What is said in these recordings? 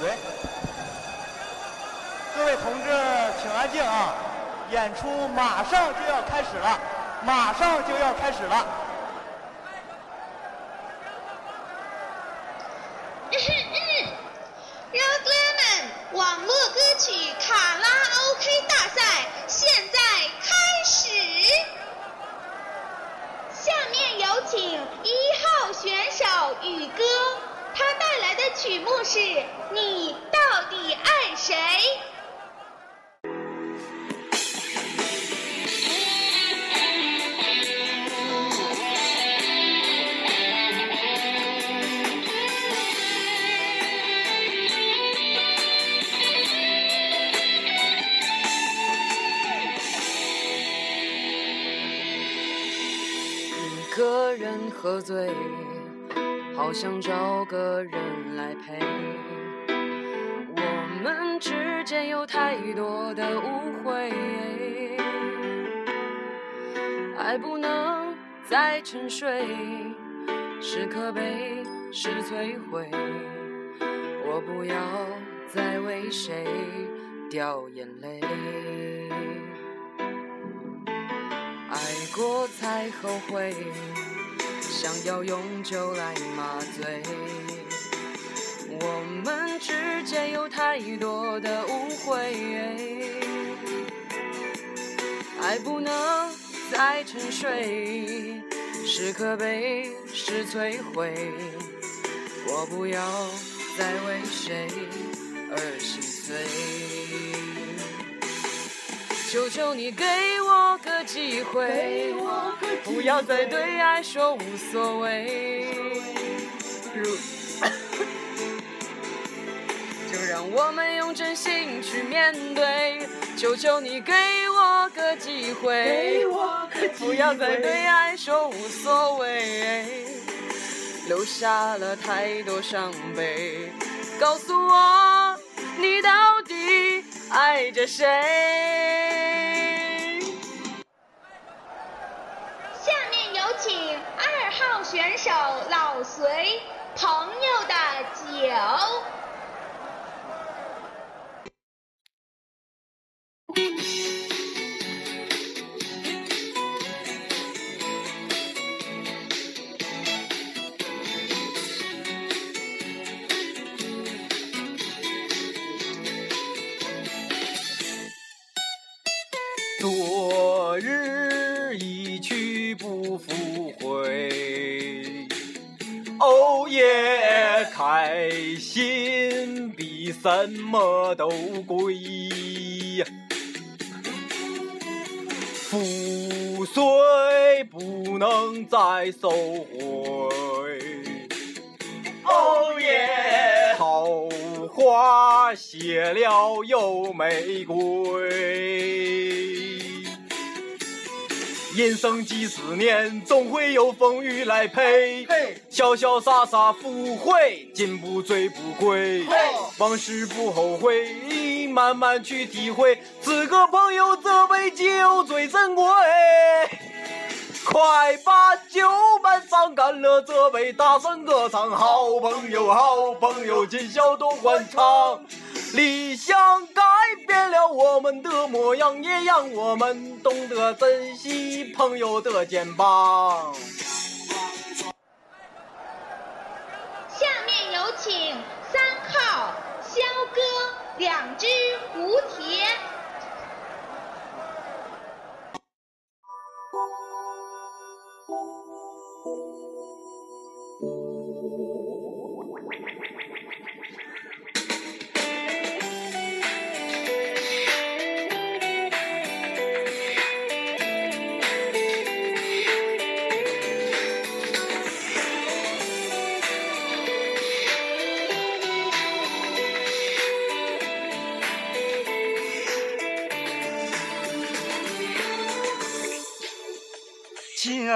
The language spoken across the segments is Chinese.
喂。各位同志，请安静啊！演出马上就要开始了，马上就要开始了。肉哥们，网络歌曲卡拉 OK 大赛现在开始。下面有请一号选手宇哥，他带来的曲目《你到底爱谁》。一个人喝醉，好想找个人来陪。间有太多的误会，爱不能再沉睡，是可悲是摧毁。我不要再为谁掉眼泪。爱过才后悔，想要用酒来麻醉。间有太多的误会，爱不能再沉睡，是可悲是摧毁。我不要再为谁而心碎。求求你给我个机会，不要再对爱说无所谓。如，就让我们用真心去面对。求求你给我个机会，不要再对爱说无所谓。留下了太多伤悲，告诉我你到底爱着谁？下面有请二号选手老隋，朋友的酒。昨日一去不复回，哦耶，开心比什么都贵。覆水不能再收回，哦耶，桃花谢了又玫瑰。人生几十年，总会有风雨来陪。潇潇洒洒赴会，进步最不归。往事不后悔，慢慢去体会。此刻朋友这杯酒最珍贵。快把酒满上，干了这杯，大声歌唱。好朋友，好朋友，今宵多欢畅。理想改变了我们的模样，也让我们懂得珍惜朋友的肩膀。下面有请三号肖哥，两只蝴蝶。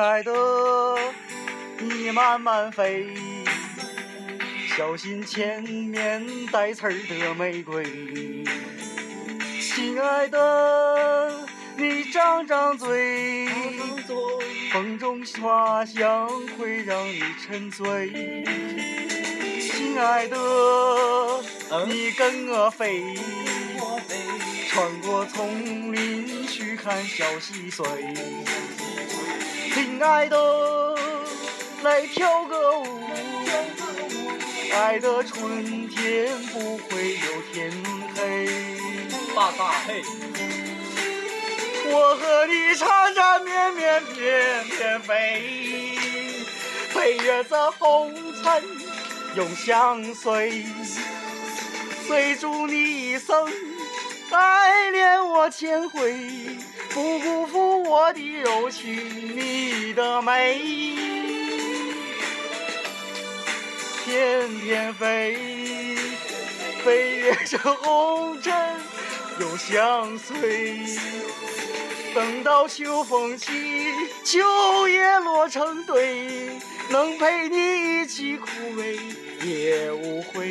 亲爱的，你慢慢飞，小心前面带刺儿的玫瑰。亲爱的，你张张嘴，风中花香会让你沉醉。亲爱的，你跟我飞，穿过丛林去看小溪水。亲爱的，来跳个舞，爱的春天不会有天黑。大大嘿，我和你缠缠绵绵翩翩飞，飞越这红尘永相随，追逐你一生，爱恋我千回，不辜负我的柔情，你的美，翩翩飞，飞越这红尘。永相随。等到秋风起，秋叶落成堆，能陪你一起枯萎也无悔。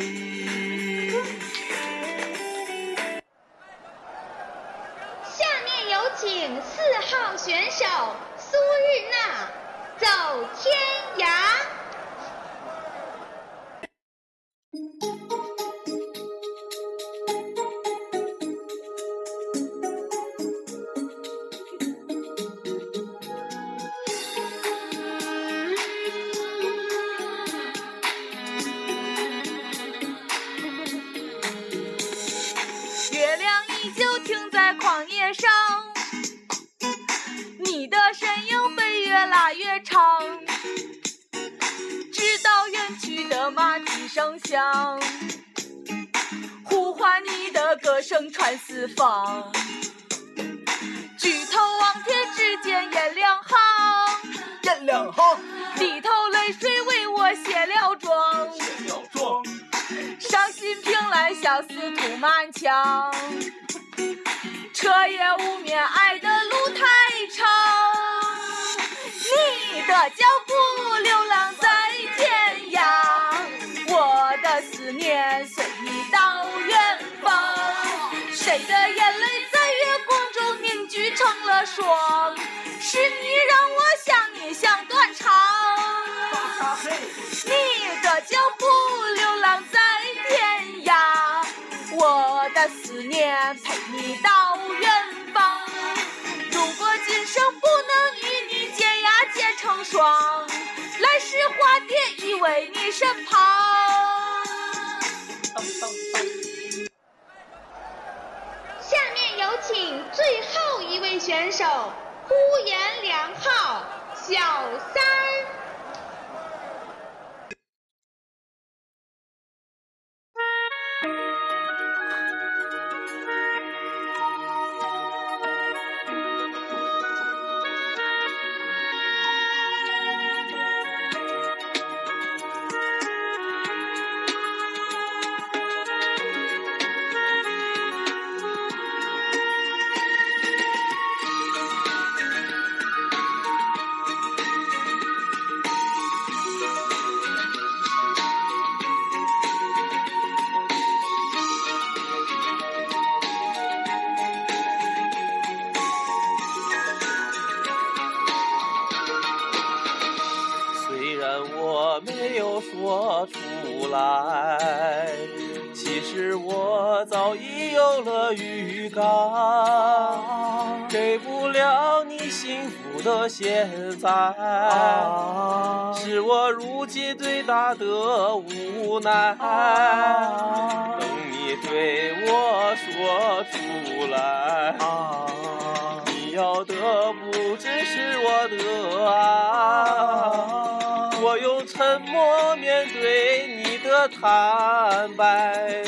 选手苏日娜走天涯。月亮依旧停在旷野上，越拉越长，直到远去的马蹄声响，呼唤你的歌声传四方。举头望天，只见雁两行，雁两行，低头泪水为我卸了妆。卸了妆，伤心凭栏，相思涂满墙。彻夜无眠，爱的路太长。的脚步流浪在天涯，我的思念随你到远方。谁的眼泪在月光中凝聚成了霜？是你让我想你想断肠。你的脚步流浪在天涯，我的思念陪你到窗，来世化蝶依偎你身旁。下面有请最后一位选手呼延良浩小三儿。我早已有了预感，给不了你幸福的现在，是我如今最大的无奈。等你对我说出来。你要的不只是我的爱，我用沉默面对你的坦白，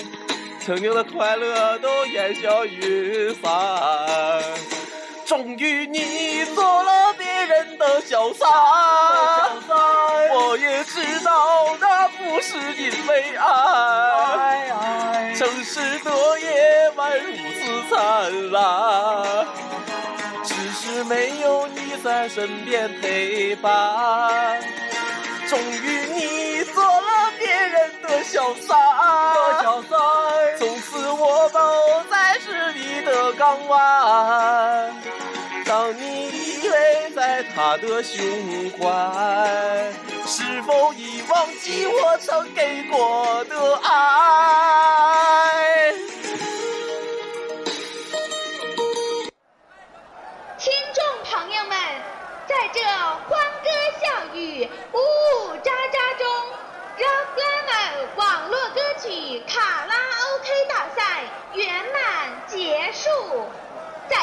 曾经的快乐都烟消云散。终于你做了别人的小三，我也知道那不是因为爱，城市的夜晚如此灿烂。只是没有你在身边陪伴，终于你做了别人的小三，小三，晚，当你依偎在他的胸怀，是否已忘记我曾给过的爱？听众朋友们，在这欢歌笑语无。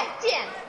再见。